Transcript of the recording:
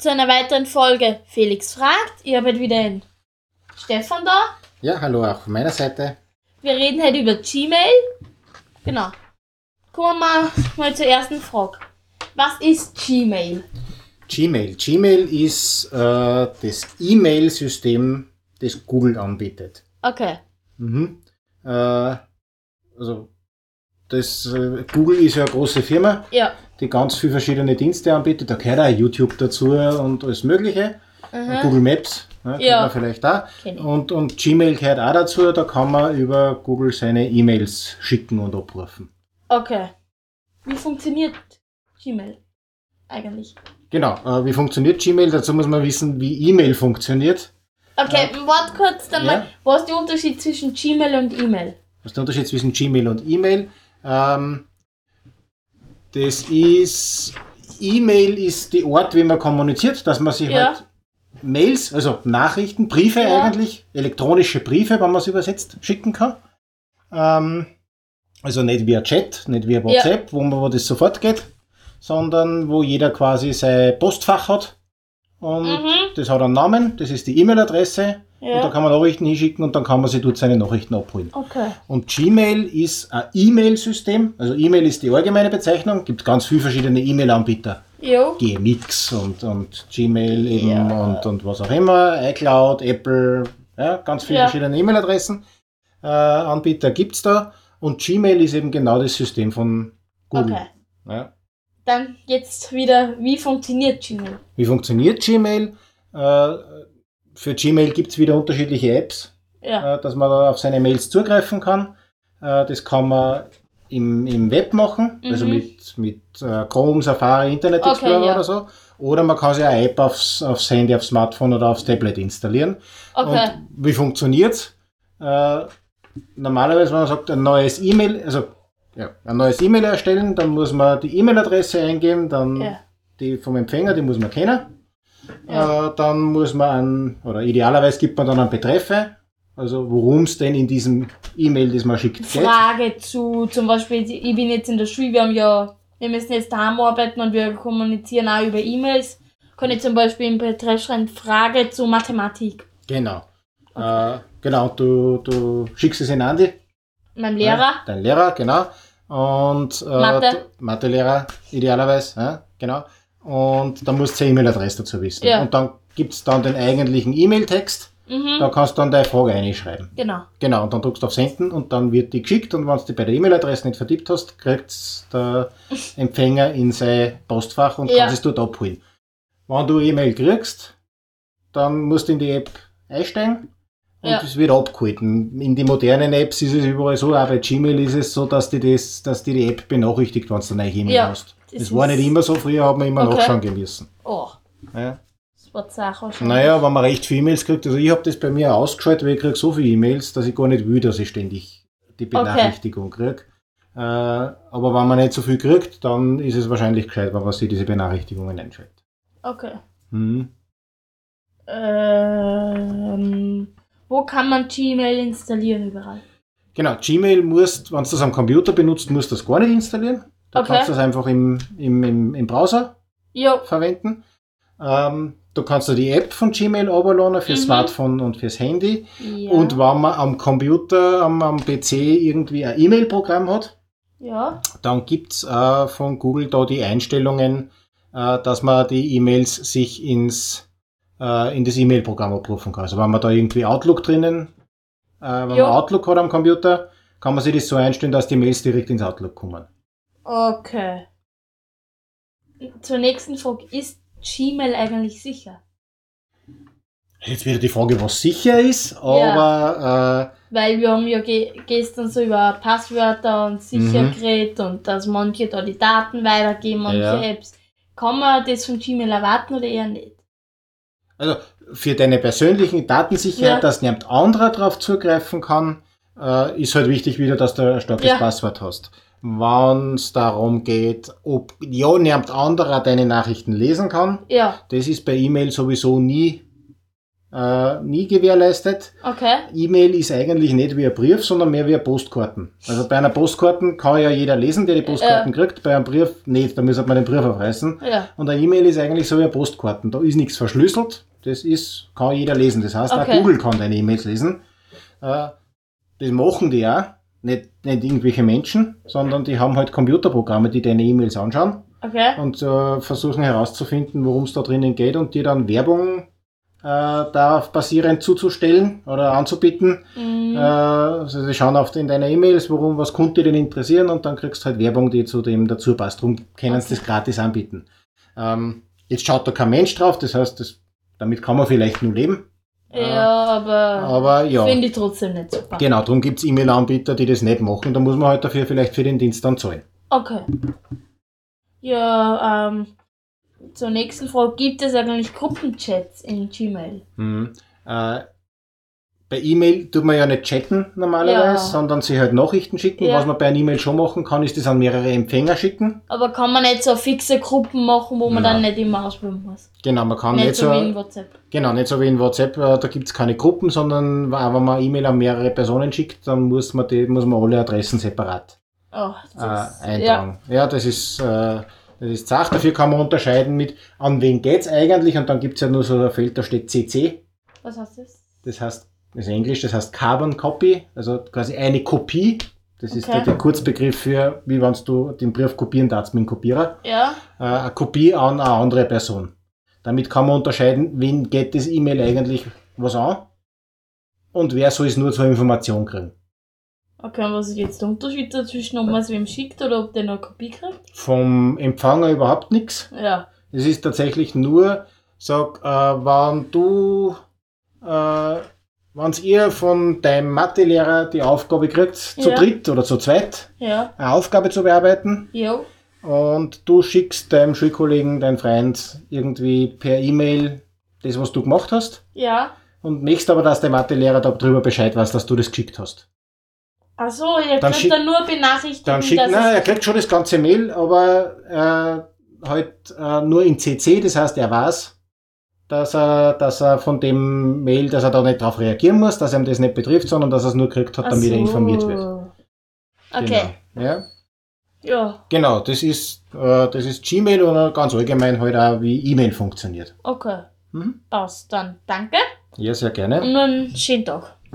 zu einer weiteren Folge Felix fragt. Ich habe heute wieder den Stefan da. Ja, hallo auch von meiner Seite. Wir reden heute über Gmail. Genau. Kommen wir mal, mal zur ersten Frage. Was ist Gmail? Gmail. Gmail ist äh, das E-Mail-System, das Google anbietet. Okay. Mhm. Äh, also das, äh, Google ist ja eine große Firma, Ja. Die ganz viele verschiedene Dienste anbietet. Da gehört auch YouTube dazu und alles Mögliche. Mhm. Google Maps, ja, kennt Ja. man vielleicht auch. Und, und Gmail gehört auch dazu. Da kann man über Google seine E-Mails schicken und abrufen. Okay. Wie funktioniert Gmail eigentlich? Genau. Äh, wie funktioniert Gmail? Dazu muss man wissen, wie E-Mail funktioniert. Okay, warte kurz dann Ja. mal. Was ist der Unterschied zwischen Gmail und E-Mail? Was ist der Unterschied zwischen Gmail und E-Mail? Ähm, das ist, E-Mail ist die Ort, wie man kommuniziert, dass man sich Ja. halt Mails, also Nachrichten, Briefe Ja. eigentlich, elektronische Briefe, wenn man es übersetzt, schicken kann. Ähm, also nicht via Chat, nicht via WhatsApp, wo, man, wo das sofort geht, sondern wo jeder quasi sein Postfach hat. Und Mhm. das hat einen Namen, das ist die E-Mail-Adresse. Und da Ja. kann man Nachrichten hinschicken und dann kann man sich dort seine Nachrichten abholen. Okay. Und Gmail ist ein E-Mail-System. Also E-Mail ist die allgemeine Bezeichnung. Gibt ganz viele verschiedene E-Mail-Anbieter. Jo. GMX und, und Gmail eben Ja. und, und was auch immer. iCloud, Apple, ja, ganz viele Ja. verschiedene E-Mail-Adressen. Äh, Anbieter gibt's da. Und Gmail ist eben genau das System von Google. Okay. Ja. Dann jetzt wieder, wie funktioniert Gmail? Wie funktioniert Gmail? Äh, für Gmail gibt's wieder unterschiedliche Apps. Ja. äh, dass man da auf seine Mails zugreifen kann. Äh, das kann man im, im Web machen, also Mhm. mit, mit äh, Chrome, Safari, Internet Okay, Explorer ja. oder so. Oder man kann sich eine App aufs, aufs Handy, aufs Smartphone oder aufs Tablet installieren. Okay. Und wie funktioniert's? Äh, normalerweise, wenn man sagt, ein neues E-Mail, also ja, ein neues E-Mail erstellen, dann muss man die E-Mail-Adresse eingeben, dann Ja. die vom Empfänger, die muss man kennen. Ja. Äh, dann muss man an, oder idealerweise gibt man dann einen Betreffe, also worum es denn in diesem E-Mail, das man schickt, geht. Frage zu, zum Beispiel, ich bin jetzt in der Schule, wir haben ja, wir müssen jetzt daheim arbeiten und wir kommunizieren auch über E-Mails. Kann ich zum Beispiel im Betreff schreiben, Frage zu Mathematik. Genau. Äh, genau, du, du schickst es in Andi. Mein Lehrer. Ja, dein Lehrer, genau. Und äh, Mathe. Mathelehrer, idealerweise, ja, genau. Und dann musst du die E-Mail-Adresse dazu wissen. Ja. Und dann gibt's dann den eigentlichen E-Mail-Text. Mhm. Da kannst du dann deine Frage reinschreiben. Genau. Genau, und dann drückst du auf Senden und dann wird die geschickt und wenn du die bei der E-Mail-Adresse nicht vertippt hast, kriegt der Empfänger in sein Postfach und Ja. kann es dort abholen. Wenn du E-Mail kriegst, dann musst du in die App einsteigen und Ja. es wird abgeholt. In die modernen Apps ist es überall so, auch bei Gmail ist es so, dass die, das, dass die, die App benachrichtigt, wenn du eine neue E-Mail Ja, hast. Das Das, war nicht immer so, früher hat man immer Okay. nachschauen müssen. Oh, Ja. das war Sache schon. Naja, wenn man recht viele E-Mails kriegt, also ich habe das bei mir ausgeschaltet, weil ich kriege so viele E-Mails, dass ich gar nicht will, dass ich ständig die Benachrichtigung kriege. Äh, aber wenn man nicht so viel kriegt, dann ist es wahrscheinlich gescheit, wenn man sich diese Benachrichtigungen einschaltet. Okay. Mhm. Ähm, wo kann man Gmail installieren überall? Genau, Gmail musst, wenn du das am Computer benutzt, musst du das gar nicht installieren. Du Okay. kannst das einfach im, im, im, im Browser Jo. verwenden. Ähm, du kannst dir die App von Gmail runterladen fürs Mhm. Smartphone und fürs Handy. Ja. Und wenn man am Computer, am, am PC irgendwie ein E-Mail-Programm hat, ja. dann gibt's äh, von Google da die Einstellungen, äh, dass man die E-Mails sich ins, äh, in das E-Mail-Programm abrufen kann. Also wenn man da irgendwie Outlook drinnen, äh, wenn Jo. man Outlook hat am Computer, kann man sich das so einstellen, dass die Mails direkt ins Outlook kommen. Okay. Zur nächsten Frage. Ist Gmail eigentlich sicher? Jetzt wieder die Frage, was sicher ist, aber Weil wir haben ja ge gestern so über Passwörter und sicher Mhm. geredet und dass manche da die Daten weitergeben, manche Ja. Apps. Kann man das von Gmail erwarten oder eher nicht? äh, also für deine persönlichen Datensicherheit, Ja. dass niemand anderer darauf zugreifen kann, äh, ist halt wichtig wieder, dass du ein starkes Ja. Passwort hast. Wenn es darum geht, ob ja niemand anderer deine Nachrichten lesen kann, Ja. das ist bei E-Mail sowieso nie äh, nie gewährleistet. Okay. E-Mail ist eigentlich nicht wie ein Brief, sondern mehr wie ein Postkarten. Also bei einer Postkarten kann ja jeder lesen, der die Postkarten kriegt. Bei einem Brief nicht, da müsste man den Brief aufreißen. Ja. Und eine E-Mail ist eigentlich so wie eine Postkarten. Da ist nichts verschlüsselt. Das ist, kann jeder lesen. Das heißt, Okay. auch Google kann deine E-Mails lesen. Äh, das machen die auch. Nicht, nicht irgendwelche Menschen, sondern die haben halt Computerprogramme, die deine E-Mails anschauen Okay. und äh, versuchen herauszufinden, worum es da drinnen geht und dir dann Werbung äh, darauf basierend zuzustellen oder anzubieten. Mhm. Äh, also sie schauen oft in deine E-Mails, worum, was könnte denn interessieren und dann kriegst du halt Werbung, die zu dem dazu passt. Darum können sie das gratis anbieten. Ähm, jetzt schaut da kein Mensch drauf, das heißt, das, damit kann man vielleicht nur leben. Ja, aber, Aber ja, finde ich trotzdem nicht super. genau, darum gibt's E-Mail-Anbieter, die das nicht machen. Da muss man halt dafür vielleicht für den Dienst dann zahlen. Okay. Ja, ähm, zur nächsten Frage. Gibt es eigentlich Gruppenchats in Gmail? Mhm. Äh, bei E-Mail tut man ja nicht chatten normalerweise, Ja. sondern sich halt Nachrichten schicken. Ja. Was man bei einer E-Mail schon machen kann, ist das an mehrere Empfänger schicken. Aber kann man nicht so fixe Gruppen machen, wo man Nein. dann nicht immer ausprobieren muss? Genau, man kann nicht, nicht, so so, wie in WhatsApp. genau, nicht so wie in WhatsApp, äh, da gibt's keine Gruppen, sondern wenn man E-Mail an mehrere Personen schickt, dann muss man, die, muss man alle Adressen separat Oh, äh, das, ja. eintragen. Ja. das ist, äh, das ist Sache. Dafür kann man unterscheiden mit, an wen geht's eigentlich, und dann gibt's ja nur so ein Feld, da steht CC. Was heißt das? Das heißt, das ist Englisch, das heißt Carbon Copy, also quasi eine Kopie. Das ist Okay. der, der Kurzbegriff für, wie wenn du den Brief kopieren darfst mit dem Kopierer. Ja? Äh, eine Kopie an eine andere Person. Damit kann man unterscheiden, wen geht das E-Mail eigentlich was an und wer soll es nur zur Information kriegen. Okay, und was ist jetzt der Unterschied dazwischen, ob man es wem schickt oder ob der noch eine Kopie kriegt? Vom Empfänger überhaupt nichts. Ja. Es ist tatsächlich nur, sag, äh, wenn du, äh, wenn ihr von deinem Mathelehrer die Aufgabe kriegt, zu Ja. dritt oder zu zweit, Ja. eine Aufgabe zu bearbeiten Jo. und du schickst deinem Schulkollegen, deinem Freund irgendwie per E-Mail das, was du gemacht hast Ja. und möchtest aber, dass der Mathelehrer darüber Bescheid weiß, dass du das geschickt hast. Achso, ihr Dann kriegt dann nur Benachrichtigungen, Dann schickt, nein, er kriegt schon das ganze Mail, aber äh, halt äh, nur in CC, das heißt, er weiß, dass er, dass er von dem Mail, dass er da nicht darauf reagieren muss, dass ihm das nicht betrifft, sondern dass er es nur gekriegt hat, Ach damit er so. informiert wird. Okay. Genau. Ja, Ja, genau, das ist, äh, das ist Gmail oder ganz allgemein halt auch, wie E-Mail funktioniert. okay. Mhm. Passt dann. Danke Ja, sehr gerne. und einen schönen Tag.